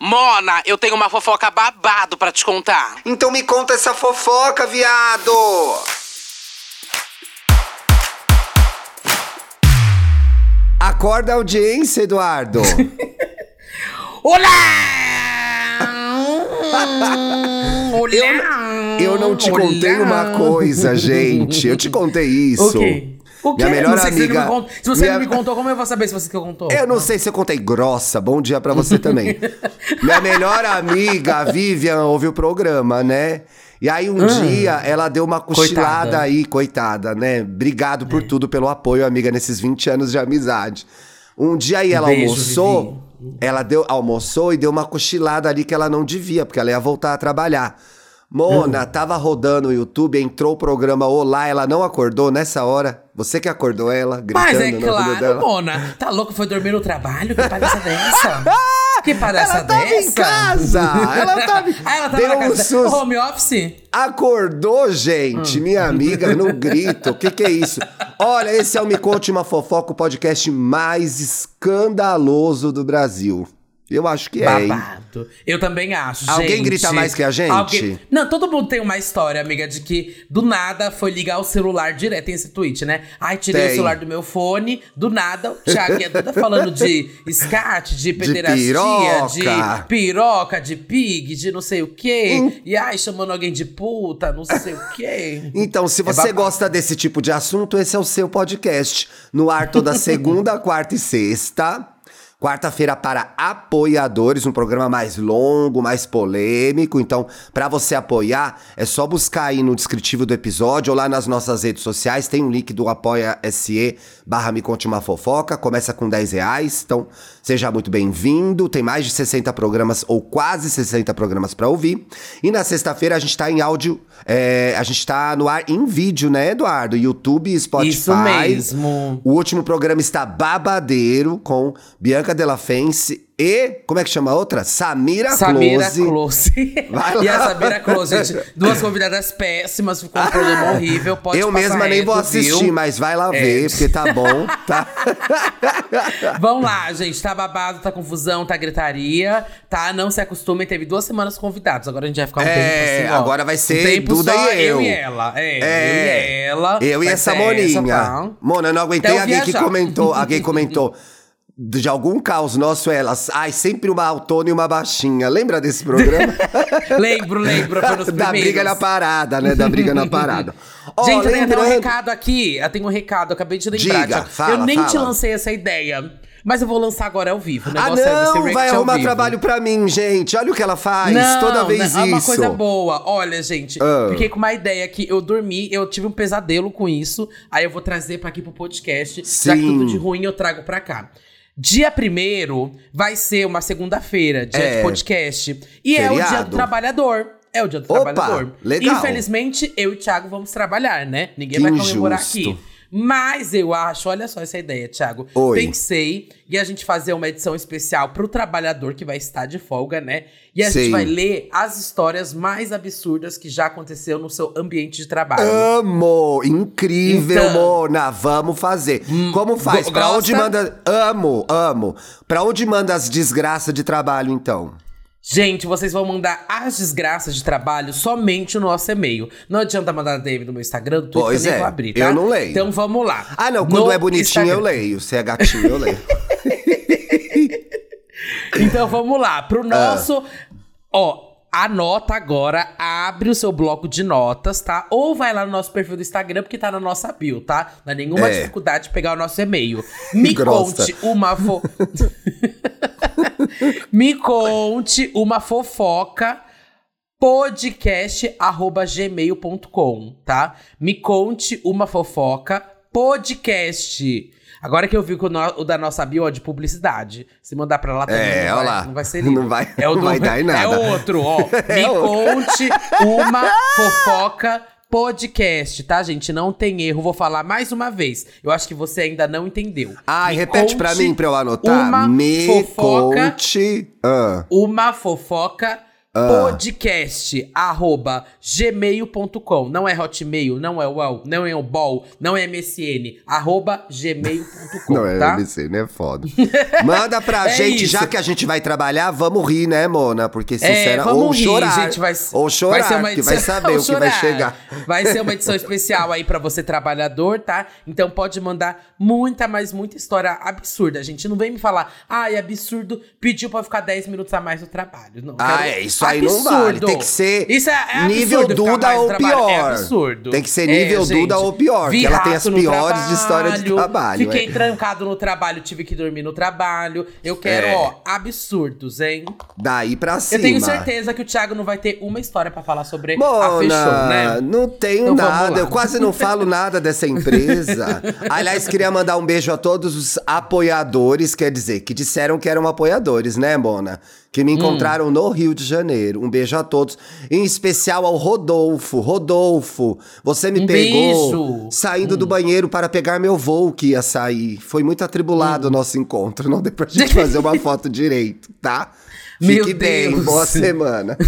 Mona, eu tenho uma fofoca babado pra te contar. Então me conta essa fofoca, viado! Acorda a audiência, Eduardo! Olá! Eu, eu não te contei uma coisa, gente. Eu te contei isso. O quê? O quê? Minha melhor Não sei se você amiga. não me contou- se você minha- não me contou, como eu vou saber se você que contou? Eu não sei se eu contei grossa. Bom dia pra você também. Minha melhor amiga, a Vivian, ouve o programa, né? E aí um dia ela deu uma cochilada Hum. Coitada. É. aí, coitada, né? Obrigado por tudo, pelo apoio, amiga, nesses 20 anos de amizade. Um dia aí ela Beijo, almoçou, ela deu, almoçou e deu uma cochilada ali que ela não devia, porque ela ia voltar a trabalhar. Mona, tava rodando o YouTube, entrou o programa Olá, ela não acordou nessa hora. Você que acordou ela, gritando Mas é claro. Mona. Tá louco? Foi dormir no trabalho? Que palhaça dessa? Que palhaça Ela tava dessa? em casa! Ela tava, Ah, ela tava deu na um casa susto. home office? Acordou, gente, minha amiga, no grito. O que, que é isso? Olha, esse é o Me Conte Uma Fofoca, o podcast mais escandaloso do Brasil. Eu acho que é, hein? Babado. Eu também acho, Alguém gente. grita mais que a gente? Não, todo mundo tem uma história, amiga, de que do nada foi ligar o celular direto. Tem esse tweet, né? Ai, tirei Tem. o celular do meu fone, do nada, o Thiago e a Duda falando de escate, de pederastia, piroca. de piroca, de pig, de não sei o quê. Hum. E ai, chamando alguém de puta, não sei o quê. Então, se É você babado. gosta desse tipo de assunto, esse é o seu podcast. No ar toda segunda, quarta e sexta. Quarta-feira para apoiadores, um programa mais longo, mais polêmico. Então, para você apoiar, é só buscar aí no descritivo do episódio ou lá nas nossas redes sociais. Tem um link do Apoia-SE barra Me Conte Uma Fofoca. Começa com 10 reais. Então, seja muito bem-vindo. Tem mais de 60 programas ou quase 60 programas para ouvir. E na sexta-feira a gente tá em áudio, é, a gente tá no ar em vídeo, né, Eduardo? YouTube Spotify. Isso mesmo. O último programa está babadeiro com Bianca Della Fence e. Como é que chama a outra? Samira, Samira Close. Close. Vai lá. e a Samira Close, gente. Duas convidadas péssimas, ficou um programa horrível. Pode Eu mesma nem vou assistir, viu? mas vai lá É. ver, porque tá bom, tá? Vamos lá, gente. Tá babado, tá confusão, tá gritaria, tá? Não se acostumem. Teve duas semanas convidados. Agora a gente vai ficar um É, tempo assim, ó. agora vai ser um tempo Duda e eu. eu e ela. É, É. eu e ela. Eu e essa Moninha. tá? Mona, eu não aguentei eu alguém que viajar. comentou. Alguém comentou. De algum caos nosso, elas. Ai, sempre uma autona e uma baixinha. Lembra desse programa? lembro, lembro. Foi nos da briga na parada, né? Da briga na parada. Ó, Gente, eu tenho até um lembrando- recado aqui. Eu tenho um recado, eu acabei de lembrar. Diga, fala, eu nem te fala. lancei essa ideia. Mas eu vou lançar agora ao vivo. O Ah, negócio é você não, react vai arrumar trabalho pra mim, gente. Olha o que ela faz Não, toda vez não, isso. É uma coisa boa. Olha, gente, Ah. fiquei com uma ideia que eu dormi, eu tive um pesadelo com isso. Aí eu vou trazer pra aqui pro podcast. Já que Sim. tudo de ruim eu trago pra cá. Dia primeiro vai ser uma segunda-feira, dia É. de podcast. E é o dia Feriado. do trabalhador. É o dia do Opa, trabalhador. legal. Infelizmente, eu e o Thiago vamos trabalhar, né? Ninguém Que vai comemorar injusto. aqui. Mas eu acho, olha só essa ideia, Thiago. Oi. Pensei e a gente fazer uma edição especial pro trabalhador que vai estar de folga, né? E a Sim. gente vai ler as histórias mais absurdas que já aconteceu no seu ambiente de trabalho. Amo! Incrível, Então. Mona! Vamos fazer. Como faz? Pra onde gosta? manda. Amo, amo. Pra onde manda as desgraças de trabalho, então? Gente, vocês vão mandar as desgraças de trabalho somente no nosso e-mail. Não adianta mandar DM no meu Instagram, do Twitter, Pois eu nem é, vou abrir, tá? eu não leio. Então vamos lá. Ah, não, quando No é bonitinho eu Instagram. leio. Se é gatinho, eu leio. Então vamos lá, Ah. pro nosso. Ó, anota agora, abre o seu bloco de notas, tá? Ou vai lá no nosso perfil do Instagram, porque tá na nossa bio, tá? Não é nenhuma É. dificuldade de pegar o nosso e-mail. Me conte uma fo... Me conte uma fofoca podcast@gmail.com, tá? Me conte uma fofoca podcast. Agora que eu vi que o, no- o da nossa bio é de publicidade. Se mandar pra lá também É, não, vai, lá. não vai ser Não vai- é o não do- vai dar em nada. É outro, ó. Me É outro. conte uma fofoca podcast, tá, gente? Não tem erro. Vou falar mais uma vez. Eu acho que você ainda não entendeu. Ai, Me repete pra conte mim pra eu anotar. Uma Me fofoca conte. Ah, uma fofoca podcast arroba gmail.com. Não é hotmail, não é UOL, não é o BOL, não é MSN. Arroba gmail.com, Não é tá? MC, né? Foda. Manda pra É gente, já isso. que a gente vai trabalhar, vamos rir, né, Mona? Porque É, sincera, vamos ou rir, chorar. gente. Vai, ou chorar, vai ser uma que vai edição- saber o que vai chegar. Vai ser uma edição especial aí pra você, trabalhador, tá? Então pode mandar muita, mas muita história absurda. Gente não vem me falar, ai, absurdo, pediu pra ficar 10 minutos a mais no trabalho. Não, Ah, quero é, isso aí não vale. Tem que ser Isso é, é nível absurdo, Duda ou trabalho. É pior. absurdo. Tem que ser É, nível gente, Duda ou pior, vi que ela tem as piores de história de trabalho, Fiquei é. trancado no trabalho, tive que dormir no trabalho. Eu quero, É. ó, absurdos, hein? Daí pra cima. Eu tenho certeza que o Thiago não vai ter uma história pra falar sobre a Mona, Fechou, né? não tenho Então nada, eu quase não falo nada dessa empresa. Aliás, queria mandar um beijo a todos os apoiadores, quer dizer, que disseram que eram apoiadores, né, Mona? Que Hum. me encontraram no Rio de Janeiro. Um beijo a todos, em especial ao Rodolfo. Rodolfo, você me Um pegou beijo. Hum. saindo do banheiro para pegar meu voo que ia sair. Foi muito atribulado Hum. o nosso encontro, não deu pra gente fazer uma foto direito, tá? Meu Fique bem, Deus. boa semana.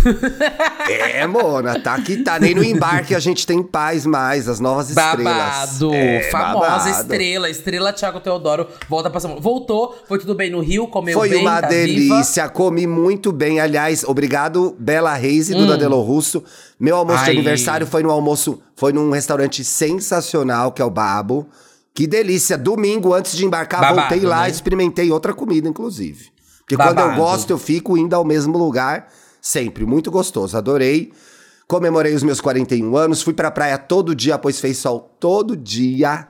É, Mona, tá que tá. Nem no embarque a gente tem paz mais, as novas estrelas. Babado, É, famosa babado. estrela, estrela Thiago Teodoro, volta pra São Paulo. Voltou, foi tudo bem no Rio, comeu Foi bem, uma tá delícia, comi muito bem. Aliás, obrigado, Bela Reis e Duda Delo Russo. Meu almoço de Hum. Aniversário foi no almoço, foi num restaurante sensacional, que é o Babo. Que delícia. Domingo, antes de embarcar, Babado, voltei lá né? e experimentei outra comida, inclusive. Porque quando eu Babado. gosto, eu fico indo ao mesmo lugar sempre. Muito gostoso. Adorei. Comemorei os meus 41 anos, fui pra praia todo dia, pois fez sol todo dia.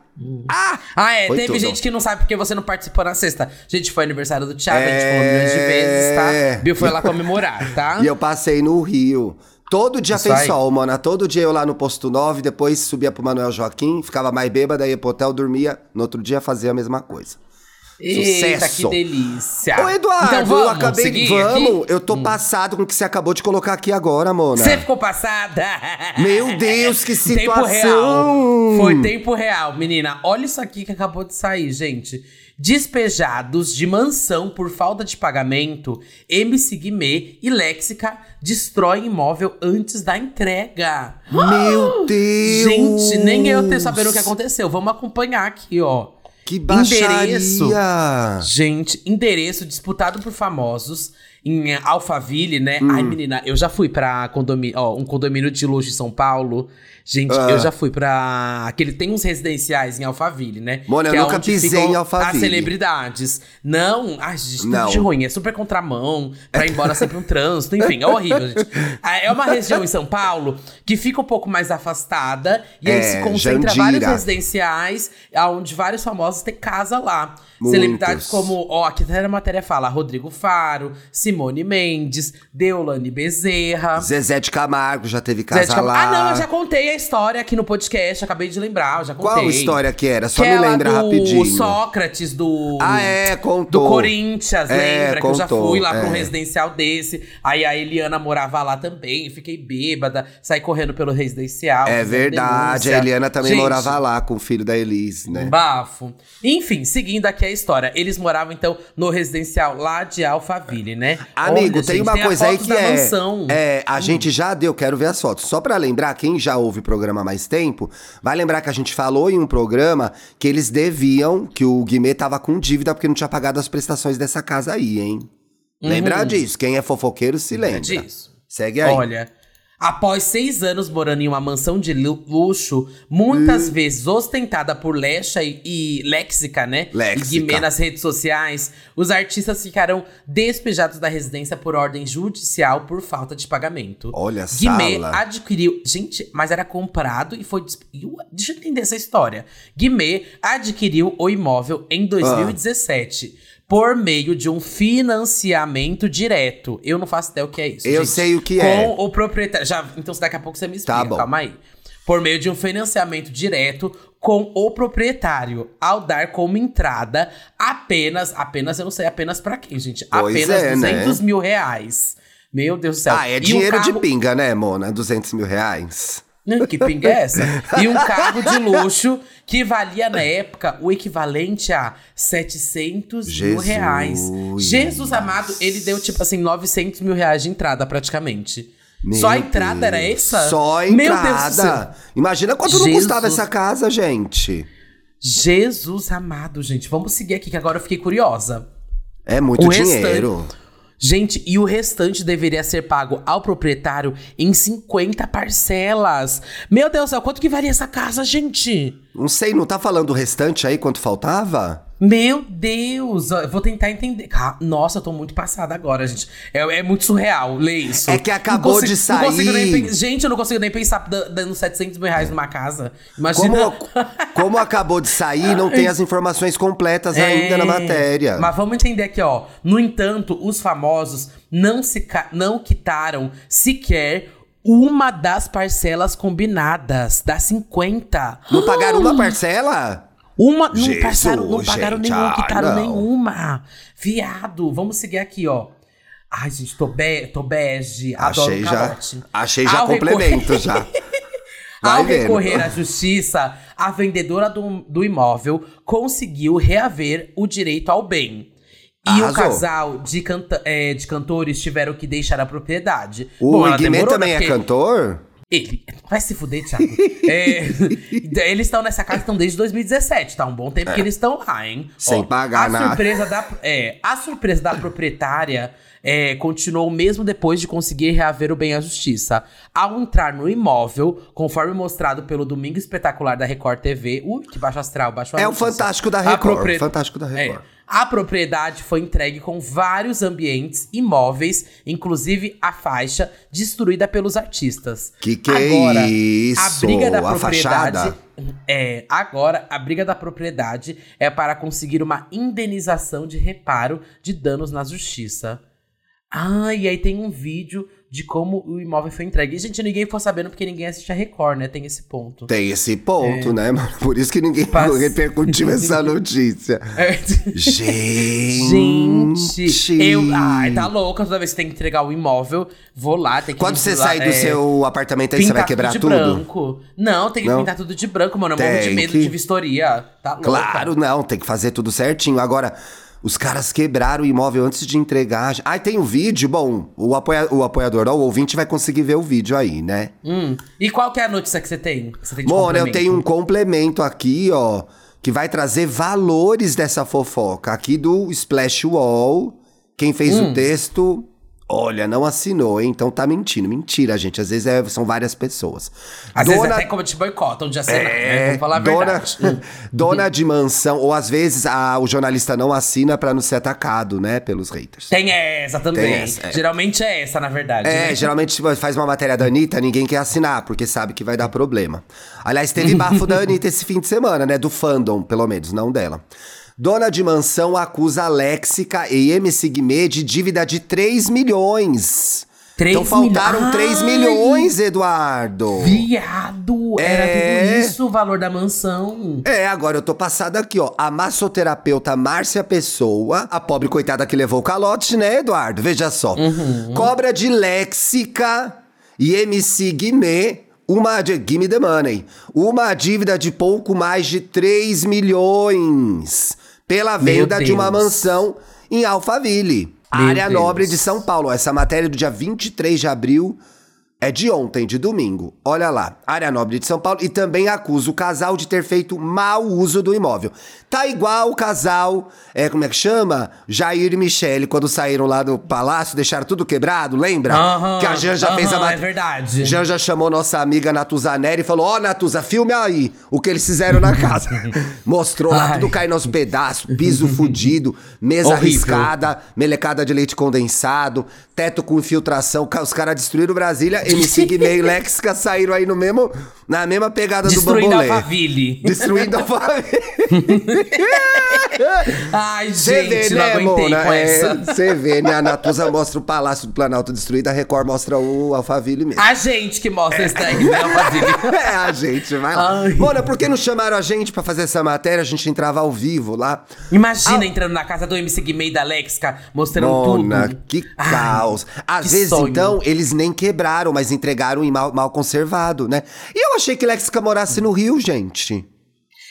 Ah! Ah, é, teve tudo. gente que não sabe porque você não participou na sexta. Gente, foi aniversário do Thiago, a gente É. falou milhões de vezes, tá? Bill foi lá comemorar, tá? E eu passei no Rio. Todo dia Isso fez aí. sol, mano. Todo dia eu lá no posto 9, depois subia pro Manuel Joaquim, ficava mais bêbada, ia pro hotel, dormia. No outro dia fazia a mesma coisa. Eita, Sucesso. que delícia. Ô, Eduardo, então, vamos eu acabei. seguir Vamos, aqui? eu tô passado com o que você acabou de colocar aqui agora, Mona. Você ficou passada? Meu Deus, que Tempo real. situação! Foi tempo real, menina. Olha isso aqui que acabou de sair, gente. Despejados de mansão por falta de pagamento, MC Guimê e Léxica destroem imóvel antes da entrega. Meu Deus! Gente, nem eu ter sabendo o que aconteceu. Vamos acompanhar aqui, ó. Que baixaria! Endereço. Gente, endereço disputado por famosos em Alphaville, né? Hum. Ai, menina, eu já fui pra condomínio, ó, um condomínio de luxo em São Paulo. Gente, Ah. eu já fui pra. Aquele tem uns residenciais em Alphaville, né? Mona, eu Que é nunca pisei em Alphaville. As celebridades. Não, ai, gente, tudo Não. de ruim. É super contramão, pra ir embora sempre um trânsito, enfim, é horrível, gente. Ah, É uma região em São Paulo que fica um pouco mais afastada e aí É, se concentra Jandira. vários residenciais, onde vários famosos têm casa lá. Muitos. Celebridades como, ó, aqui até na matéria fala, Rodrigo Faro, Simone Mendes, Deolane Bezerra. Zezé de Camargo já teve casa Cam- lá. Ah, não, eu já contei a história aqui no podcast, acabei de lembrar, já contei. Qual história que era? Só me Aquela lembra rapidinho. Sócrates, do. Ah, é, contou. Do Corinthians, É, lembra? que eu já contou, fui lá pra um é. residencial desse. Aí a Eliana morava lá também, fiquei bêbada, saí correndo pelo residencial. É verdade, denúncia. a Eliana também Gente, morava lá com o filho da Elise, né? bafo. Enfim, seguindo aqui a história. Eles moravam, então, no residencial lá de Alphaville, né? Amigo, Olha, tem gente, uma a coisa aí que é, mansão. é. A gente já deu, quero ver as fotos. Só pra lembrar, quem já ouve o programa há mais tempo, vai lembrar que a gente falou em um programa que eles deviam, que o Guimê tava com dívida porque não tinha pagado as prestações dessa casa aí, hein? Lembra disso? Quem é fofoqueiro se lembra. Uhum. disso. Segue aí. Olha, após seis anos morando em uma mansão de lu- luxo, muitas Hum. vezes ostentada por Lecha e, e Léxica, né? Léxica. E Guimê nas redes sociais, os artistas ficaram despejados da residência por ordem judicial por falta de pagamento. Olha, Guimê Sala. adquiriu. Gente, mas era comprado e foi. Deixa eu entender essa história. Guimê adquiriu o imóvel em 2017. Por meio de um financiamento direto. Eu não faço ideia o que é isso. Eu gente. sei o que Com é. o proprietário. Já, então, daqui a pouco você me explica. Tá bom. Calma aí. Por meio de um financiamento direto com o proprietário, ao dar como entrada apenas, apenas, eu não sei apenas pra quem, gente, Pois apenas é, né? 200 mil reais. Meu Deus do céu. Ah, é E dinheiro carro- de pinga, né, Mona? 200 mil reais. Que pinga é essa? E um carro de luxo que valia na época o equivalente a 700 mil Jesus. reais. Jesus amado, ele deu tipo assim 900 mil reais de entrada praticamente. Só a Meu entrada era Deus. essa? Só a Meu Deus do céu. entrada. Imagina quanto não Jesus. custava essa casa, gente. Jesus amado, gente. Vamos seguir aqui que agora eu fiquei curiosa. É muito O dinheiro. Gente, e o restante deveria ser pago ao proprietário em 50 parcelas. Meu Deus do céu, quanto que valia essa casa, gente? Não sei, não tá falando o restante aí, quanto faltava? Meu Deus, eu vou tentar entender. Ah, Nossa, eu tô muito passada agora, gente. É, é muito surreal ler isso. É que acabou consigo- de nem sair. pen- gente, eu não consigo nem pensar da- dando 700 mil reais numa casa. Imagina. Como, como acabou de sair, não tem as informações completas ainda na É, matéria. Mas vamos entender aqui, ó. No entanto, os famosos não, se não quitaram sequer uma das parcelas combinadas, das 50. Não pagaram uma parcela? Uma, não, Jesus, passaram, não pagaram gente, nenhuma, ah, quitaram não. nenhuma. Viado, vamos seguir aqui, ó. Ai, gente, tô, be tô bege, adoro Achei já, achei já Ao complemento já. Vai Ao vendo. recorrer à justiça, a vendedora do, do imóvel conseguiu reaver o direito ao bem. E o Arrasou. casal de, canta é, de cantores tiveram que deixar a propriedade. O Bom, Guimê demorou, também né, é porque- cantor? Ele. Vai se fuder, Thiago. É, eles estão nessa casa estão desde 2017, tá? Um bom tempo que eles estão lá, hein? É. Sem pagar a nada. Surpresa da, é, a surpresa da proprietária é, continuou mesmo depois de conseguir reaver o bem à justiça. Ao entrar no imóvel, conforme mostrado pelo Domingo Espetacular da Record TV, ui, que baixo astral, baixo É o notícia. Fantástico da A Record, Fantástico da Record. É. A propriedade foi entregue com vários ambientes imóveis, inclusive a faixa destruída pelos artistas. Que que é agora, isso? A briga da A propriedade fachada? é agora a briga da propriedade é para conseguir uma indenização de reparo de danos na justiça. Ah, e aí tem um vídeo de como o imóvel foi entregue. E, gente, ninguém ficou sabendo porque ninguém assiste a Record, né? Tem esse ponto. Tem esse ponto, né, mano? Por isso que ninguém Pas- repercutiu essa notícia. É. Gente! Gente, eu. Ai, tá louca. Toda vez que tem que entregar o imóvel, vou lá, tem que. Quando você lá, sair do é, seu apartamento aí, você vai pintar quebrar tudo tudo? de branco. Não, tem que Não? pintar tudo de branco, mano. Eu morro de medo que- de vistoria. Tá louca. Claro, não, tem que fazer tudo certinho. Agora, os caras quebraram o imóvel antes de entregar. Ai, tem o vídeo? Bom, o, apoia- o apoiador, ó, o ouvinte vai conseguir ver o vídeo aí, né? Hum. E qual que é a notícia que você tem? Que você tem Mona, eu tenho um complemento aqui, ó, que vai trazer valores dessa fofoca. Aqui do Splash Wall. Quem fez Hum. o texto, olha, não assinou, hein? Então tá mentindo. Mentira, gente. Às vezes é- são várias pessoas. Às vezes até como te boicotam de assinar, né? Vamos falar a É, dona, verdade. Dona de mansão, ou às vezes a- o jornalista não assina pra não ser atacado, né, pelos haters. Tem essa também. Tem essa, é. Geralmente é essa, na verdade. É, né? geralmente tipo, faz uma matéria da Anitta, ninguém quer assinar, porque sabe que vai dar problema. Aliás, teve bafo da Anitta esse fim de semana, né? Do fandom, pelo menos, não dela. Dona de mansão acusa Léxica e MC Guimê de dívida de 3 milhões. Três então faltaram milho- 3 Ai! milhões, Eduardo. Viado! Era É. tudo isso o valor da mansão. É, agora eu tô passada aqui, ó. A massoterapeuta Márcia Pessoa, a pobre coitada que levou o calote, né, Eduardo? Veja só. Cobra de Léxica e MC Guimê. Uma de Gimme the Money. Uma dívida de pouco mais de 3 milhões pela venda de uma mansão em Alphaville, Meu área Deus. nobre de São Paulo. Essa matéria é do dia 23 de abril é de ontem, de domingo. Olha lá, área nobre de São Paulo e também acusa o casal de ter feito mau uso do imóvel. Tá igual o casal, é como é que chama? Jair e Michele, quando saíram lá do palácio, deixaram tudo quebrado, lembra? Aham, que a Janja aham, fez a é matéria. verdade. Janja chamou nossa amiga Natuza Neri e falou: Ó, Natuza, filme aí o que eles fizeram na casa. Mostrou lá Ai. tudo caindo aos pedaços, piso fudido, mesa Horrível. arriscada, melecada de leite condensado, teto com infiltração. Os caras destruíram Brasília, MC Guimê e Lexica saíram aí no mesmo, Na mesma pegada Destruindo do bambolê. Alphaville. Destruindo a família. Ai, gente, vê, não né, aguentei Mona? com É, essa. Você vê, né? A Natuza mostra o Palácio do Planalto destruído, a Record mostra o Alphaville mesmo. A gente que mostra esse tag do Alphaville. É, a gente, vai lá. Ai. Mona, por que não chamaram a gente pra fazer essa matéria? A gente entrava ao vivo lá. Imagina Ah. entrando na casa do MC Guimê e da Lexica, mostrando Mona, tudo. que Ai, caos. Às que vezes, sonho. então, eles nem quebraram, mas entregaram em mal, mal conservado, né? E eu achei que Lexica morasse no Rio, gente.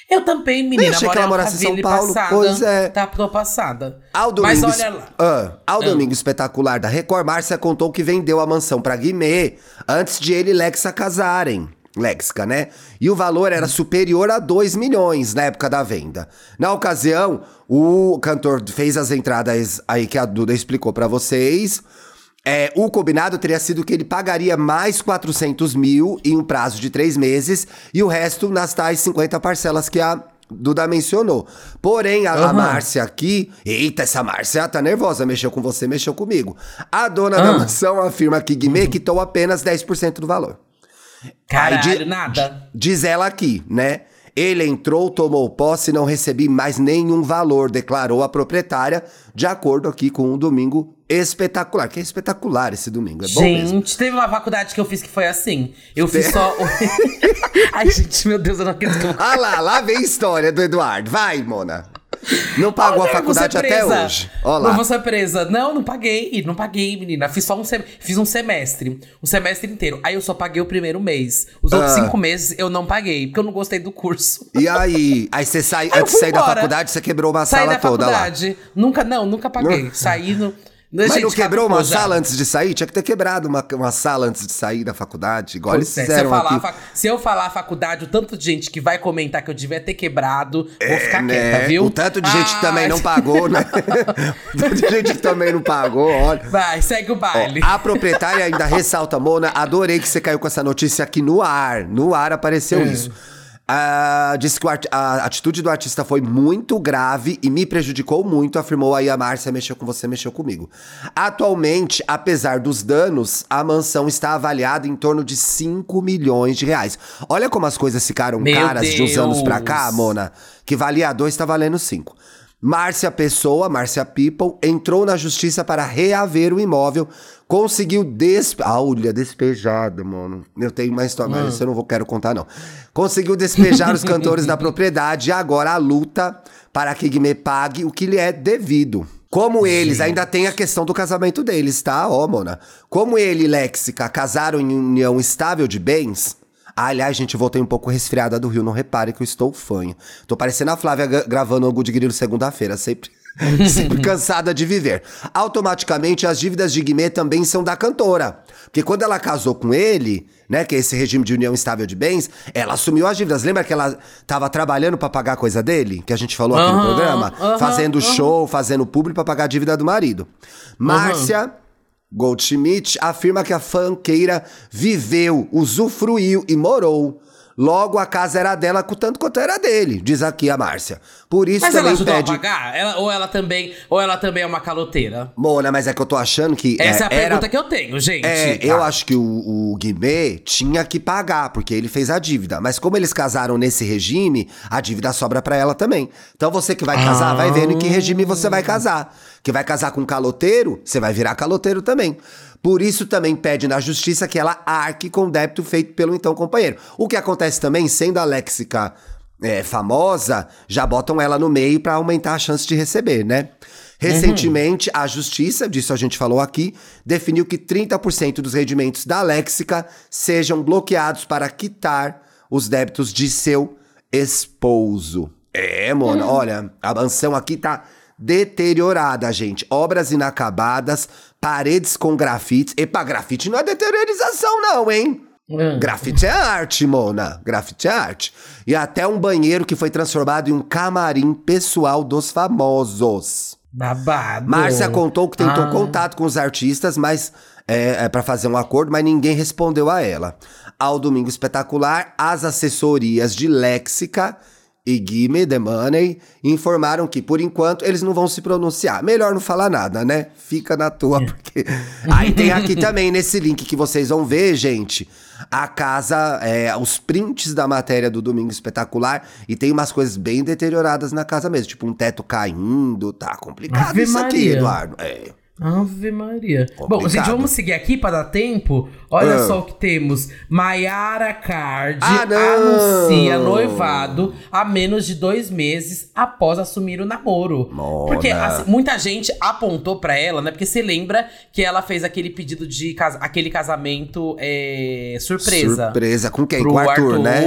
Eu também, menina. Nem achei que ela morasse em São Paulo. Passada, Pois é. Tá passada. Ao Mas domingo, olha lá. Ah, ao Ah. domingo espetacular da Record, Márcia contou que vendeu a mansão pra Guimê antes de ele e Lexa casarem. Lexica, né? E o valor era superior a 2 milhões na época da venda. Na ocasião, o cantor fez as entradas aí que a Duda explicou pra vocês. É, o combinado teria sido que ele pagaria mais 400 mil em um prazo de três meses e o resto nas tais 50 parcelas que a Duda mencionou. Porém, a, a Aham. Márcia aqui. Eita, essa Márcia tá nervosa. Mexeu com você, mexeu comigo. A dona da Ah. mansão afirma que Guimê quitou apenas 10% do valor. Caralho, Aí di- nada. Diz ela aqui, né? Ele entrou, tomou posse e não recebi mais nenhum valor, declarou a proprietária, de acordo aqui com um domingo espetacular. Que é espetacular esse domingo, é bom mesmo. Gente, teve uma faculdade que eu fiz que foi assim. Eu fiz só. Ai, gente, meu Deus, eu não acredito que eu. Ah lá, lá vem a história do Eduardo. Vai, Mona. Não pagou Olha, a faculdade até hoje. Olha Não lá. vou ser presa. Não, não paguei. Não paguei, menina. Fiz só um, sem... Fiz um semestre. Um semestre inteiro. Aí eu só paguei o primeiro mês. Os outros Ah. cinco meses eu não paguei, porque eu não gostei do curso. E aí? Aí você sai, Aí antes de sair da embora. faculdade, você quebrou uma Saí sala da toda lá. faculdade. Nunca, não, nunca paguei. Saí no. Mas Gente, não quebrou uma já. sala antes de sair? Tinha que ter quebrado uma, uma sala antes de sair da faculdade, igual eles Pois é, se, eu falar, se eu falar faculdade, o tanto de gente que vai comentar que eu devia ter quebrado, vou ficar né? quieta, viu? O tanto de gente que também não pagou, né? o tanto de gente que também não pagou, olha. Vai, segue o Ó, baile. a proprietária ainda ressalta, Mona, adorei que você caiu com essa notícia aqui no ar. No ar apareceu Hum. isso. Ah, disse que a atitude do artista foi muito grave e me prejudicou muito, afirmou aí a Márcia, mexeu com você, mexeu comigo. Atualmente, apesar dos danos, a mansão está avaliada em torno de 5 milhões de reais. Olha como as coisas ficaram Meu caras de uns anos pra Deus. cá, Mona, que valia 2, tá valendo 5. Márcia Pessoa, Márcia People, entrou na justiça para reaver o imóvel, conseguiu despe... Ah, olha, despejada, mano. Eu tenho uma história, mas isso eu não vou, quero contar, não. Conseguiu despejar os cantores da propriedade e agora a luta para que Guimê pague o que lhe é devido. Como eles, ainda tem a questão do casamento deles, tá? Ó, Mona. Como ele e Léxica casaram em união estável de bens, ah, aliás, gente, voltei um pouco resfriada do Rio, não repare que eu estou fanha. Tô parecendo a Flávia gra- gravando o de Grilo segunda-feira, sempre, sempre cansada de viver. Automaticamente, as dívidas de Guimê também são da cantora. Porque quando ela casou com ele, né, que é esse regime de união estável de bens, ela assumiu as dívidas. Lembra que ela tava trabalhando pra pagar a coisa dele? Que a gente falou aqui no Aham, programa? aham, fazendo aham. show, fazendo público pra pagar a dívida do marido. Márcia Goldschmidt afirma que a fanqueira viveu, usufruiu e morou. Logo, a casa era dela tanto quanto era dele, diz aqui a Márcia. Por isso Mas ela ajudou pede. a pagar? Ela- ou, ela também, ou ela também é uma caloteira? Mona, mas é que eu tô achando que. Essa é, a era- pergunta que eu tenho, gente. É, Tá. eu acho que o, o Guimê tinha que pagar, porque ele fez a dívida. Mas como eles casaram nesse regime, a dívida sobra pra ela também. Então você que vai casar, vai vendo em que regime você vai casar. Que vai casar com um caloteiro, você vai virar caloteiro também. Por isso também pede na justiça que ela arque com o débito feito pelo então companheiro. O que acontece também, sendo a Léxica é, famosa, já botam ela no meio pra aumentar a chance de receber, né? Recentemente, a justiça, disso a gente falou aqui, definiu que 30% dos rendimentos da Léxica sejam bloqueados para quitar os débitos de seu esposo. É, mano, olha, a mansão aqui tá deteriorada, gente. Obras inacabadas, paredes com grafites. Epa, grafite não é deteriorização, não, hein? Hum. Grafite é arte, Mona. Grafite é arte. E até um banheiro que foi transformado em um camarim pessoal dos famosos. Babado. Márcia contou que tentou Ah. contato com os artistas, mas é, é para fazer um acordo, mas ninguém respondeu a ela. Ao Domingo Espetacular, as assessorias de Léxica e Gimme The Money informaram que, por enquanto, eles não vão se pronunciar. Melhor não falar nada, né? Fica na tua, porque. Aí tem aqui também, nesse link que vocês vão ver, gente, a casa, é, os prints da matéria do Domingo Espetacular. E tem umas coisas bem deterioradas na casa mesmo, tipo um teto caindo. Tá complicado Ave isso aqui, Maria. Eduardo. É. Ave Maria. Bom, Complicado. gente, vamos seguir aqui para dar tempo. Olha Ah. só o que temos. Maiara Card Ah, anuncia noivado há menos de dois meses após assumir o namoro. Mona. Porque assim, muita gente apontou pra ela, né? Porque você lembra que ela fez aquele pedido de casa, aquele casamento é, surpresa. Surpresa. Com quem? pro Com o Arthur, né?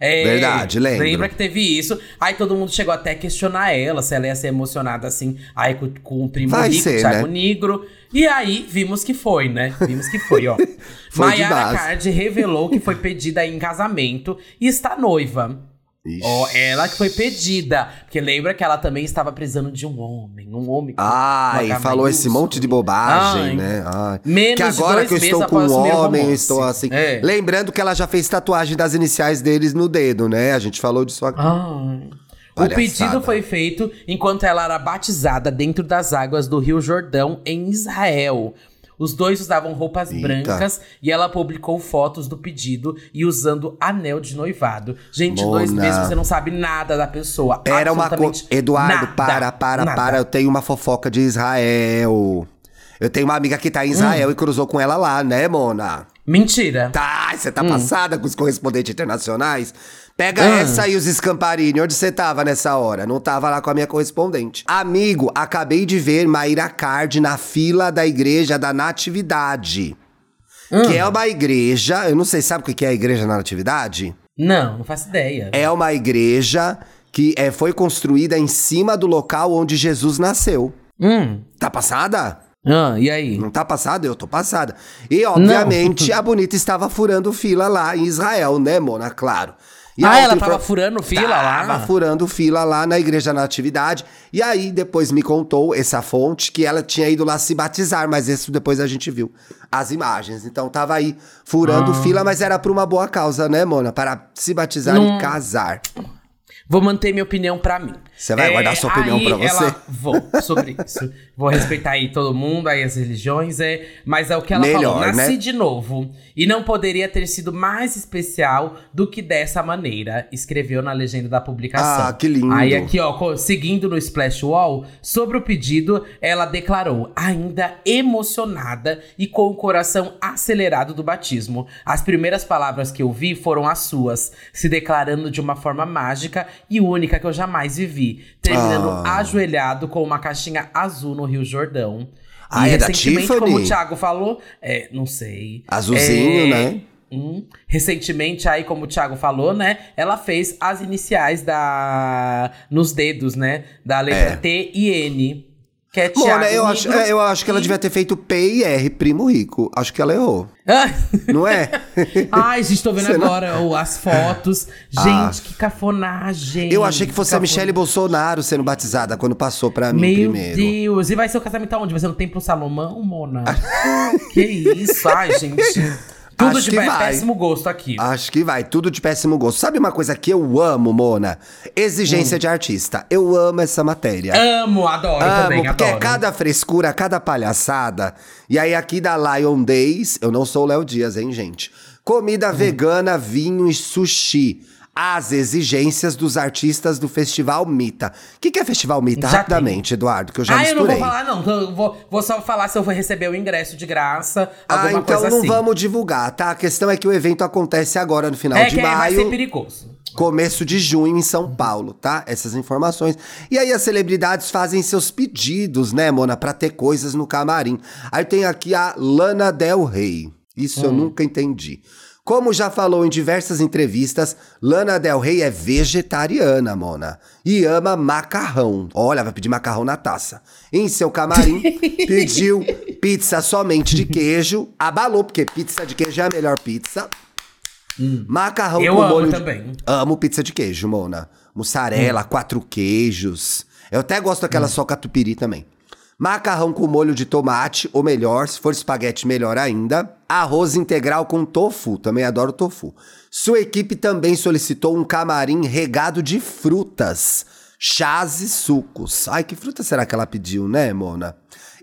É, Verdade, lembro. Lembra que teve isso. Aí todo mundo chegou até a questionar ela se ela ia ser emocionada assim. Aí com, com o primo Vai rico, ser, Thiago né? Negro. E aí vimos que foi, né? Vimos que foi, ó. Foi base. Card revelou que foi pedida em casamento e está noiva. Ixi. Ó, ela que foi pedida. Porque lembra que ela também estava precisando de um homem. Um homem com Ai, um H falou esse maiúsculo. monte de bobagem, Ai. né? Ai. Menos que agora que eu estou com um o homem, eu estou assim. É. Lembrando que ela já fez tatuagem das iniciais deles no dedo, né? A gente falou disso aqui. Ai. O Palhaçada. pedido foi feito enquanto ela era batizada dentro das águas do Rio Jordão, em Israel. Os dois usavam roupas Eita. brancas e ela publicou fotos do pedido e usando anel de noivado. Gente, dois Mona. meses você não sabe nada da pessoa. Era uma coisa. Eduardo, nada, para, para, nada. para. Eu tenho uma fofoca de Israel. Eu tenho uma amiga que tá em Israel e cruzou com ela lá, né, Mona? Mentira. Tá, você Hum. tá passada com os correspondentes internacionais? Pega Ah. essa e os Scamparini. Onde você tava nessa hora? Não tava lá com a minha correspondente. Amigo, acabei de ver Maíra Card na fila da igreja da Natividade. Hum. Que é uma igreja. Eu não sei, sabe o que é a igreja da Natividade? Não, não faço ideia. É uma igreja que é, foi construída em cima do local onde Jesus nasceu. Hum. Tá passada? Ah, e aí? Não tá passada? Eu tô passada. E, obviamente, a Bonita estava furando fila lá em Israel, né, Mona? Claro. E ah, ela tava infor- furando fila lá? Tava furando fila lá na Igreja Natividade. E aí, depois me contou essa fonte que ela tinha ido lá se batizar, mas isso depois a gente viu as imagens. Então tava aí furando Ah. fila, mas era por uma boa causa, né, Mona? Para se batizar e casar. Vou manter minha opinião pra mim. Você vai guardar sua opinião pra você? ela- Vou, sobre isso. Vou respeitar aí todo mundo, aí as religiões, é. Mas é o que ela Melhor, falou. Nasci né? de novo. E não poderia ter sido mais especial do que dessa maneira, escreveu na legenda da publicação. Ah, que lindo. Aí aqui, ó, seguindo no Splash Wall, sobre o pedido, ela declarou, ainda emocionada e com o coração acelerado do batismo. As primeiras palavras que eu vi foram as suas, se declarando de uma forma mágica e única que eu jamais vivi, terminando Ah. ajoelhado com uma caixinha azul no Rio Jordão. Ah, e é recentemente, como o Thiago falou, é, não sei. Azulzinho, É, né? Hum. Recentemente, aí, como o Thiago falou, né? Ela fez as iniciais da. nos dedos, né? Da letra É. T e N. Que é Thiago. Mona, eu acho, é, eu acho que ela e- devia ter feito P e R, primo rico. Acho que ela errou. Não é? Ai, gente, tô vendo Você não- agora o- as fotos. Ah. Gente, que cafonagem. Eu achei que fosse a Michelle Bolsonaro sendo batizada quando passou pra mim Meu primeiro. Deus. E vai ser o casamento aonde? Vai ser no Templo Salomão, Mona? que isso? Ai, gente. Tudo Acho de péssimo gosto aqui. Acho que vai, tudo de péssimo gosto. Sabe uma coisa que eu amo, Mona? Exigência Hum. de artista. Eu amo essa matéria. Amo, adoro Amo, também, porque adoro. é cada frescura, cada palhaçada. E aí, aqui da Lion Days, eu não sou o Léo Dias, hein, gente? Comida vegana, vinho e sushi. As exigências dos artistas do Festival Mita. O que, que é Festival Mita? Já Rapidamente, Eduardo, que eu já ah, eu não misturei. vou falar, não. Eu vou, vou só falar se eu vou receber o ingresso de graça, Ah, então não assim. vamos divulgar, tá? A questão é que o evento acontece agora no final é de que é, vai ser maio. perigoso. Começo de junho em São Paulo, tá? Essas informações. E aí as celebridades fazem seus pedidos, né, Mona, pra ter coisas no camarim. Aí tem aqui a Lana Del Rey. Isso Hum. eu nunca entendi. Como já falou em diversas entrevistas, Lana Del Rey é vegetariana, Mona. E ama macarrão. Olha, vai pedir macarrão na taça. Em seu camarim, pediu pizza somente de queijo. Abalou, porque pizza de queijo é a melhor pizza. Macarrão Eu com amo molho de- também. Amo pizza de queijo, Mona. Mussarela, quatro queijos. Eu até gosto daquela só catupiry também. Macarrão com molho de tomate, ou melhor, se for espaguete, melhor ainda. Arroz integral com tofu, também adoro tofu. Sua equipe também solicitou um camarim regado de frutas, chás e sucos. Ai, que fruta será que ela pediu, né, Mona?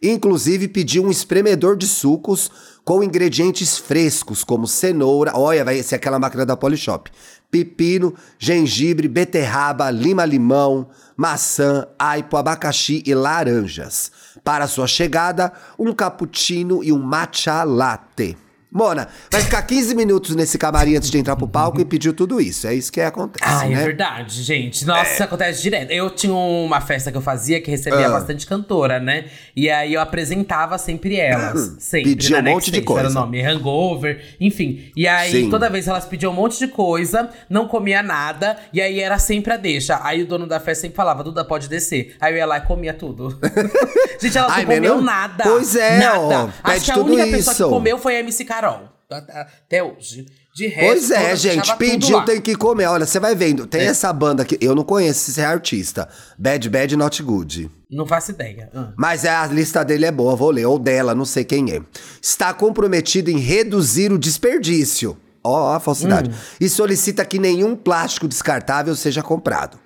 Inclusive pediu um espremedor de sucos com ingredientes frescos, como cenoura, olha, vai ser aquela máquina da Polishop, pepino, gengibre, beterraba, lima-limão, maçã, aipo, abacaxi e laranjas. Para sua chegada, um cappuccino e um matcha latte. Mona, vai ficar 15 minutos nesse camarim antes de entrar pro palco e pediu tudo isso. É isso que acontece. Ai, né? é verdade, gente. Nossa, isso acontece direto. Eu tinha uma festa que eu fazia que recebia Ah. bastante cantora, né? E aí eu apresentava sempre elas. Sempre. Pedia na um monte de Stage, Era o coisa. nome, Hangover, enfim. E aí, Sim. toda vez elas pediam um monte de coisa, não comia nada, e aí era sempre a deixa. Aí o dono da festa sempre falava, Duda, pode descer. Aí eu ia lá e comia tudo. gente, elas Ai, não comeu nada. pois é, nada. ó, Acho que a única pessoa isso. que comeu foi a MC Carol. Até hoje. De resto, Pois é, gente, pediu. É. tem que comer. Olha, você vai vendo, tem essa banda aqui, eu não conheço esse artista. Bad Bad Not Good. Não faço ideia. Ah. Mas é, a lista dele é boa, vou ler. Ou dela, não sei quem é. Está comprometido em reduzir o desperdício. Ó, a falsidade. E solicita que nenhum plástico descartável seja comprado.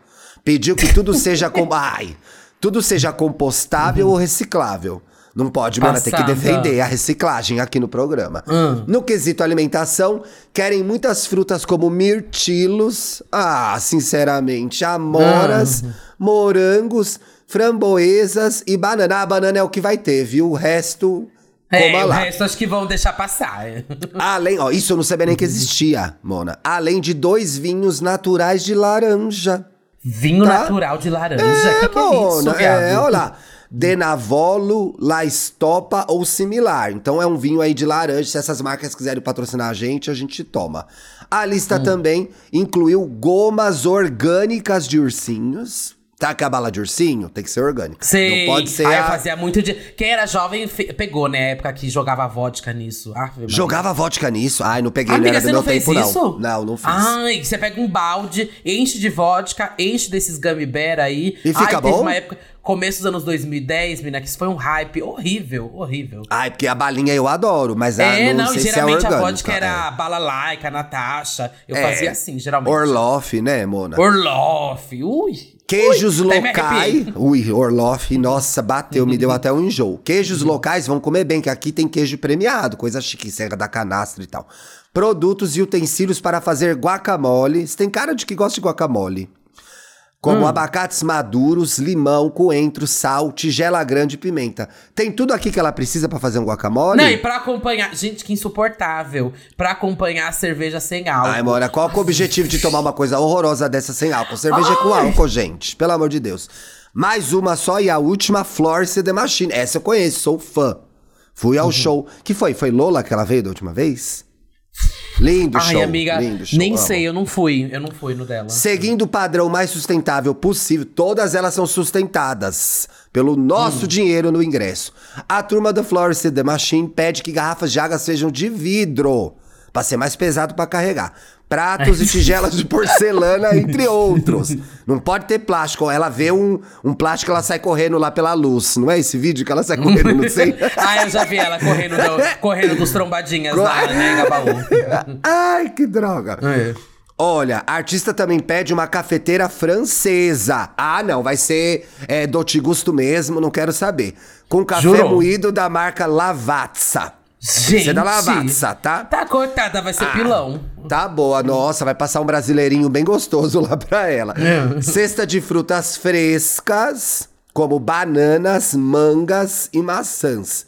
Pediu que tudo seja com... Ai, tudo seja compostável ou reciclável. Não pode, mano, tem que defender a reciclagem aqui no programa. No quesito alimentação, querem muitas frutas como mirtilos, ah, sinceramente, amoras, morangos, framboesas e banana. A banana é o que vai ter, viu? O resto, É, o resto acho que vão deixar passar. Além, ó, isso eu não sabia nem que existia, Mona. Além de dois vinhos naturais de laranja. Vinho Tá. natural de laranja. que, que é isso, Mona, é, olha lá. Denavolo, La Estopa ou similar. Então é um vinho aí de laranja. Se essas marcas quiserem patrocinar a gente, a gente toma. A lista Hum. também incluiu gomas orgânicas de ursinhos. Tá que a bala de ursinho tem que ser orgânica. Sei. Não pode ser Aí a... eu fazia muito de. Quem era jovem fe- pegou, né? A época que jogava vodka nisso. Ah. Jogava vodka nisso? Ai, não peguei, Amiga, não era do não meu fez tempo, isso? não. Não, não fiz. Ai, você pega um balde, enche de vodka, enche desses gummy bear aí. E fica Ai, teve bom? uma época, começo dos anos 2010, menina, que isso foi um hype horrível, horrível. Ai, porque a balinha eu adoro, mas a, é, não, não, sei se é geralmente a orgânica. vodka era a balalaica, Natasha. Eu É. fazia assim, geralmente. Orloff, né, Mona? Orloff, ui. Queijos ui, locais. Ui, Orloff, nossa, bateu, me deu até um enjoo. Queijos locais vão comer bem, que aqui tem queijo premiado, coisa chique, serra da canastra e tal. Produtos e utensílios para fazer guacamole. Você tem cara de que gosta de guacamole. Como abacates maduros, limão, coentro, sal, tigela grande e pimenta. Tem tudo aqui que ela precisa pra fazer um guacamole? Não, e pra acompanhar. Gente, que insuportável. Pra acompanhar a cerveja sem álcool. Ai, Mora, qual que é o objetivo de tomar uma coisa horrorosa dessa sem álcool? Cerveja é com álcool, gente. Pelo amor de Deus. Mais uma só e a última, Florence The Machine. Essa eu conheço, sou fã. Fui Uhum. ao show. Que foi? Foi Lola que ela veio da última vez? Lindo Ai, show. amiga, lindo show. nem amo. sei, eu não fui. Eu não fui no dela. Seguindo o padrão mais sustentável possível, todas elas são sustentadas pelo nosso Hum. dinheiro no ingresso. A turma do Florence The Machine pede que garrafas de água sejam de vidro, pra ser mais pesado pra carregar. Pratos e tigelas de porcelana, entre outros. Não pode ter plástico. Ela vê um, um plástico, ela sai correndo lá pela luz. Não é esse vídeo que ela sai correndo, não sei. ah, eu já vi ela correndo, do- correndo dos trombadinhas lá, né, Gabaú? Ai, que droga. É. Olha, a artista também pede uma cafeteira francesa. Ah, não, vai ser é, Doce Gusto mesmo, não quero saber. Com café Jurou? moído da marca Lavazza. Gente. Você da Lavazza, tá? Tá cortada, vai ser Ah. pilão. Tá boa, nossa, vai passar um brasileirinho bem gostoso lá pra ela. É. Cesta de frutas frescas, como bananas, mangas e maçãs.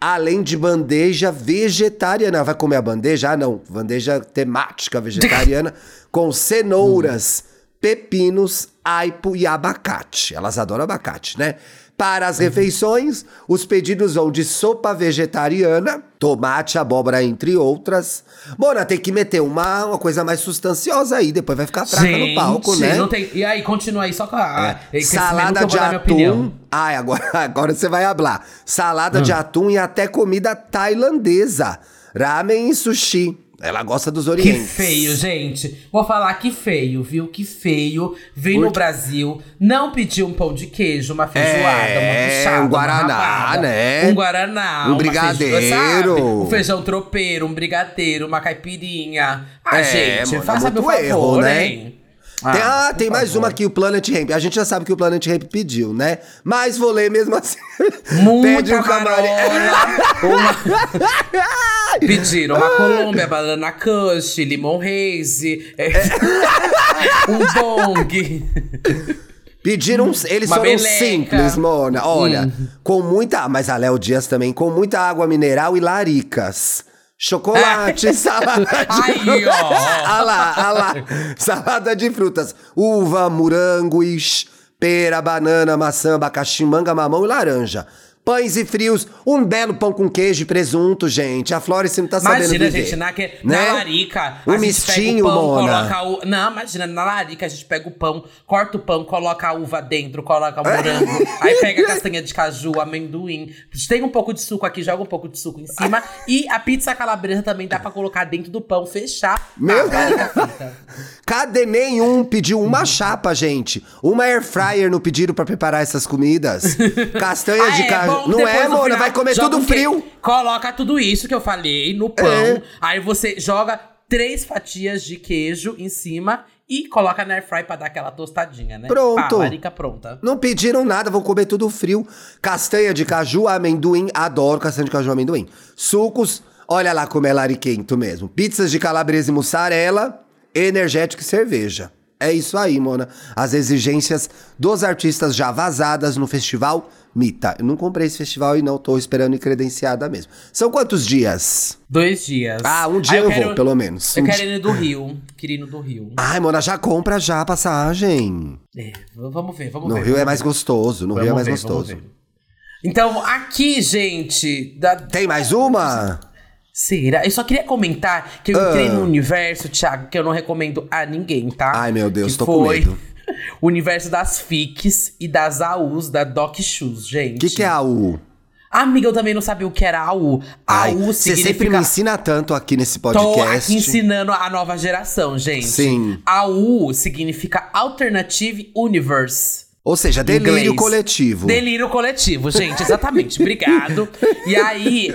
Além de bandeja vegetariana. Vai comer a bandeja? Ah, não. Bandeja temática vegetariana com cenouras, pepinos, aipo e abacate. Elas adoram abacate, né? Para as refeições, os pedidos vão de sopa vegetariana, tomate, abóbora, entre outras. Mona, tem que meter uma, uma coisa mais sustanciosa aí, depois vai ficar fraca no palco, né? Não tem... E aí, continua aí só com a... É. Salada de atum. Ai, agora, agora você vai hablar. Salada Hum. de atum e até comida tailandesa. Ramen e sushi. Ela gosta dos Que orientes. feio, gente. Vou falar que feio, viu? Que feio. Vem no Brasil, não pediu um pão de queijo, uma feijoada, É, uma puxada, um guaraná, rabada, né? Um guaraná, Um brigadeiro. feijo- sabe? Um feijão tropeiro, um brigadeiro, uma caipirinha. Ah, É, gente, mano, faça muito meu favor, erro, né? hein? Tem, ah, por tem mais favor. uma aqui, o Planet Ramp. A gente já sabe que o Planet Ramp pediu, né? Mas vou ler mesmo assim. Muita um camarim. marola, uma... Pediram uma Colômbia, banana kush, limon haze, é, um bong. Pediram, eles Uma foram meleca. simples, Mona. Olha, com muita. Mas a Léo Dias também, com muita água mineral e laricas. Chocolate, salada de Aí, ó. ah lá, ah lá. Salada de frutas. Uva, morangos, pera, banana, maçã, abacaxi, manga, mamão e laranja. Pães e frios, um belo pão com queijo e presunto, gente. A Flores não tá sabendo Imagina, viver. gente, na, que, Né? na larica. Um a gente mistinho, pega o pão, Mona. coloca o. Não, imagina, na larica a gente pega o pão, corta o pão, coloca a uva dentro, coloca o morango. aí pega a castanha de caju, amendoim. Tem um pouco de suco aqui, joga um pouco de suco em cima. e a pizza calabresa também dá pra colocar dentro do pão, fechar. Meu a. Cadê nenhum pediu uma chapa, gente? Uma air fryer no pediram pra preparar essas comidas? Castanha Ah, de é caju. Não é, Mona? final, Vai comer tudo frio. Coloca tudo isso que eu falei no pão. É. Aí você joga três fatias de queijo em cima e coloca na air fry pra dar aquela tostadinha, né? Pronto. Pá, pronta. Não pediram nada, vão comer tudo frio. Castanha de caju, amendoim, adoro castanha de caju amendoim. Sucos, olha lá como é lariquento mesmo. Pizzas de calabresa e mussarela, energético e cerveja. É isso aí, Mona. As exigências dos artistas já vazadas no festival Mita. Eu não comprei esse festival e não tô esperando ir credenciada mesmo. São quantos dias? Dois dias. Ah, um dia Aí eu, quero- vou, pelo menos. Eu Um quero ir no do Rio. Queria ir no do Rio. Ai, Mona, já compra já a passagem. É, vamos ver, vamos No ver. Rio é vamos mais ver. gostoso, no Rio é Vamos mais ver, vamos gostoso. Então, aqui, gente, da, Tem mais uma? Será? Eu só queria comentar que eu entrei Ah. no universo, Thiago, que eu não recomendo a ninguém, tá? Ai, meu Deus, que tô com medo. O universo das FICs e das AUs da Doc Shoes, gente. O que, que é a U? Amiga, eu também não sabia o que era AU. Ai, AU Você significa... sempre me ensina tanto aqui nesse Tô podcast. aqui ensinando a nova geração, gente. Sim. AU significa Alternative Universe. Ou seja, delírio Inglês. coletivo. Delírio coletivo, gente, exatamente. Obrigado. E aí,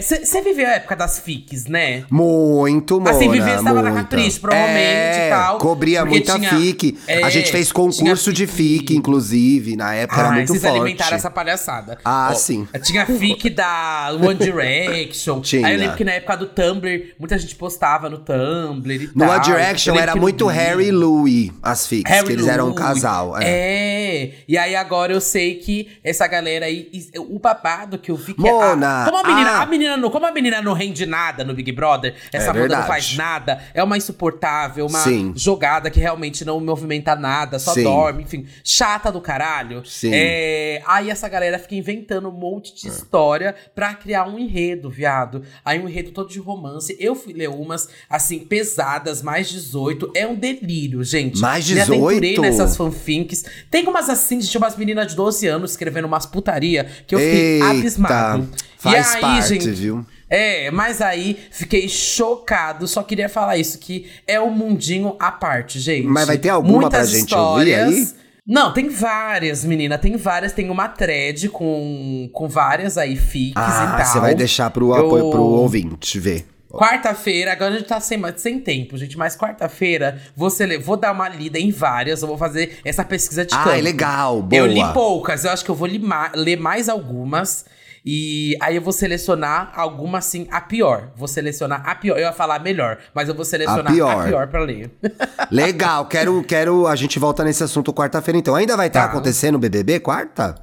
você viveu a época das FICs, né? Muito, Mona, Assim, Vivi estava na. Capricho, provavelmente, é, e tal, cobria muita tinha- FIC. é, a gente fez concurso de FIC. FIC, inclusive. Na época era Ai, muito vocês forte. alimentaram essa palhaçada. Ah, sim. Tinha fic da One Direction. Tinha. Aí eu lembro que na época do Tumblr, muita gente postava no Tumblr e No tal. One Direction era no muito Harry e Louis, as FICs, Harry que eles eram um Louis. casal. É. É. E aí agora eu sei que essa galera aí, o babado que eu vi que Mona, a, como a menina, ah. a menina não, como a menina não rende nada no Big Brother, essa É bunda não faz nada, é uma insuportável, uma Sim. jogada que realmente não movimenta nada, só Sim. dorme, enfim, chata do caralho. Sim. É, aí essa galera fica inventando um monte de história pra criar um enredo, viado. Aí um enredo todo de romance. Eu fui ler umas assim pesadas, mais 18, é um delírio, gente. Mais Me aventurei 18? nessas fanfics. Tem umas assim, tinha umas meninas de 12 anos escrevendo umas putaria que eu fiquei Eita, abismado. faz e aí, parte, gente. viu? É, mas aí fiquei chocado. Só queria falar isso, que é um mundinho à parte, gente. Mas vai ter alguma Muitas pra gente ouvir aí? Não, tem várias, menina. Tem várias. Tem uma thread com, com várias aí fics e Ah, tal. você vai deixar pro, Eu- apoio, pro ouvinte ver. Quarta-feira, agora a gente tá sem, sem tempo, gente, mas quarta-feira você le- vou dar uma lida em várias, eu vou fazer essa pesquisa de Ah, campo. legal, Eu boa. li poucas, eu acho que eu vou ler mais algumas. E aí eu vou selecionar alguma assim, a pior. Vou selecionar a pior. Eu ia falar a melhor, mas eu vou selecionar a pior. pior, pra ler. Legal, quero, quero. A gente volta nesse assunto quarta-feira, então. Ainda vai estar Tá. acontecendo o BBB quarta?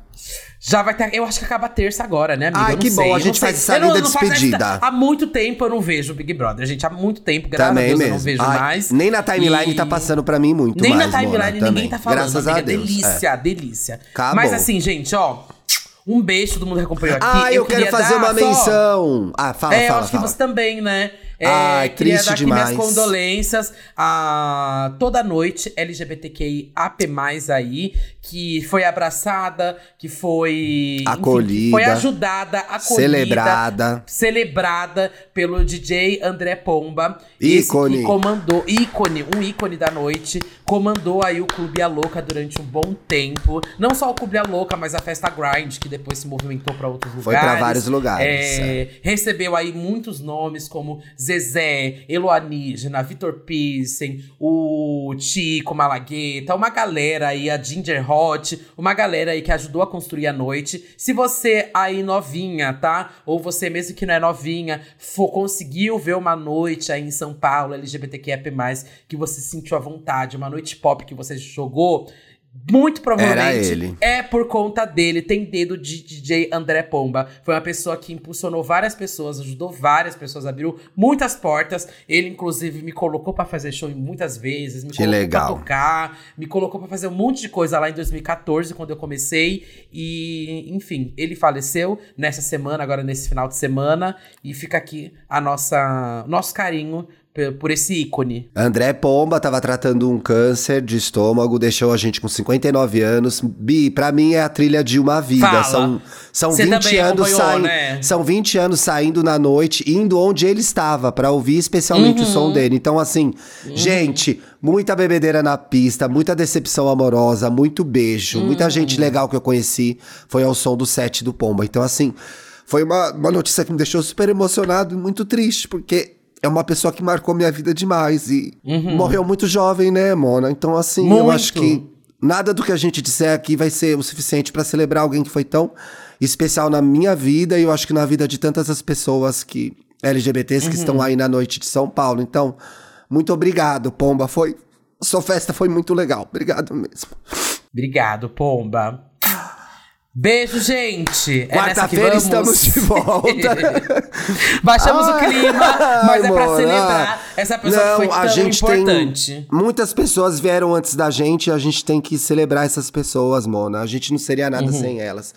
Já vai ter. Eu acho que acaba terça agora, né, amiga? Ai, Eu que sei, bom, a eu gente sei. faz essa Eu não- linda eu não essa- despedida. Há muito tempo eu não vejo o Big Brother, gente. Há muito tempo, graças Também a Deus mesmo. eu não vejo Ai, mais. Nem na timeline E- tá passando pra mim muito Nem mais, na timeline ninguém tá falando. Graças amiga, a Deus. é. Delícia, delícia. Acabou. Mas assim, gente, ó. Um beijo, todo mundo que acompanhou aqui. Ah, eu, quero queria fazer dar uma só- menção. Ah, fala, é, eu fala, acho fala. que você também, né? É, Ai, queria triste dar aqui demais. minhas condolências a toda noite LGBTQI AP+, aí, que foi abraçada, que foi... enfim, Acolhida. foi ajudada, acolhida. Celebrada. Celebrada pelo DJ André Pomba. Ícone. que comandou, ícone, um ícone da noite. Comandou aí o Clube A Louca durante um bom tempo. Não só o Clube A Louca, mas a Festa Grind, que depois se movimentou para outros Foi lugares. pra vários lugares. É, recebeu aí muitos nomes como Zezé, Eloanígena, Vitor Pissen, o Tico Malagueta, uma galera aí, a Ginger Hot, uma galera aí que ajudou a construir a noite. Se você aí novinha, tá? Ou você mesmo que não é novinha, for, conseguiu ver uma noite aí em São Paulo, LGBTQIA+, que você sentiu à vontade, uma noite pop que você jogou, muito provavelmente ele. é por conta dele, tem dedo de DJ André Pomba. Foi uma pessoa que impulsionou várias pessoas, ajudou várias pessoas, abriu muitas portas. Ele, inclusive, me colocou pra fazer show muitas vezes, me Que colocou legal. pra tocar, me colocou pra fazer um monte de coisa lá em 2014, quando eu comecei. E, enfim, ele faleceu nessa semana, agora nesse final de semana. E fica aqui a nossa nosso carinho por esse ícone. André Pomba tava tratando um câncer de estômago, deixou a gente com 59 anos. Bi, pra mim é a trilha de uma vida. Fala. São, são Você 20 também anos saindo. né? São 20 anos saindo na noite, indo onde ele estava, pra ouvir especialmente o Uhum. som dele. Então, assim, gente, muita bebedeira na pista, muita decepção amorosa, muito beijo, Uhum. muita gente legal que eu conheci. Foi ao som do set do Pomba. Então, assim, foi uma, uma notícia que me deixou super emocionado e muito triste, porque. É uma pessoa que marcou minha vida demais e morreu muito jovem, né, Mona? Então, assim, eu Muito. acho que nada do que a gente disser aqui vai ser o suficiente pra celebrar alguém que foi tão especial na minha vida e eu acho que na vida de tantas as pessoas que LGBTs que estão aí na noite de São Paulo. Então, muito obrigado, Pomba. Foi sua festa foi muito legal. Obrigado mesmo. Obrigado, Pomba. Beijo, gente. É Quarta-feira estamos de volta. Baixamos o Ai, clima, mas é pra Mona. celebrar essa pessoa que foi Não, a gente importante. tem muitas pessoas vieram antes da gente e a gente tem que celebrar essas pessoas, Mona. A gente não seria nada Uhum. sem elas.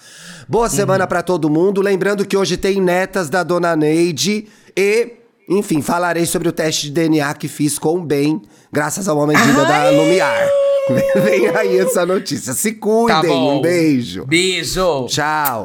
Boa semana pra todo mundo. Lembrando que hoje tem netas da Dona Neide e, enfim, falarei sobre o teste de DNA que fiz com o bem, graças a uma medida da Lumiar. Vem aí essa notícia. Se cuidem. Tá. Um beijo. Beijo. Tchau.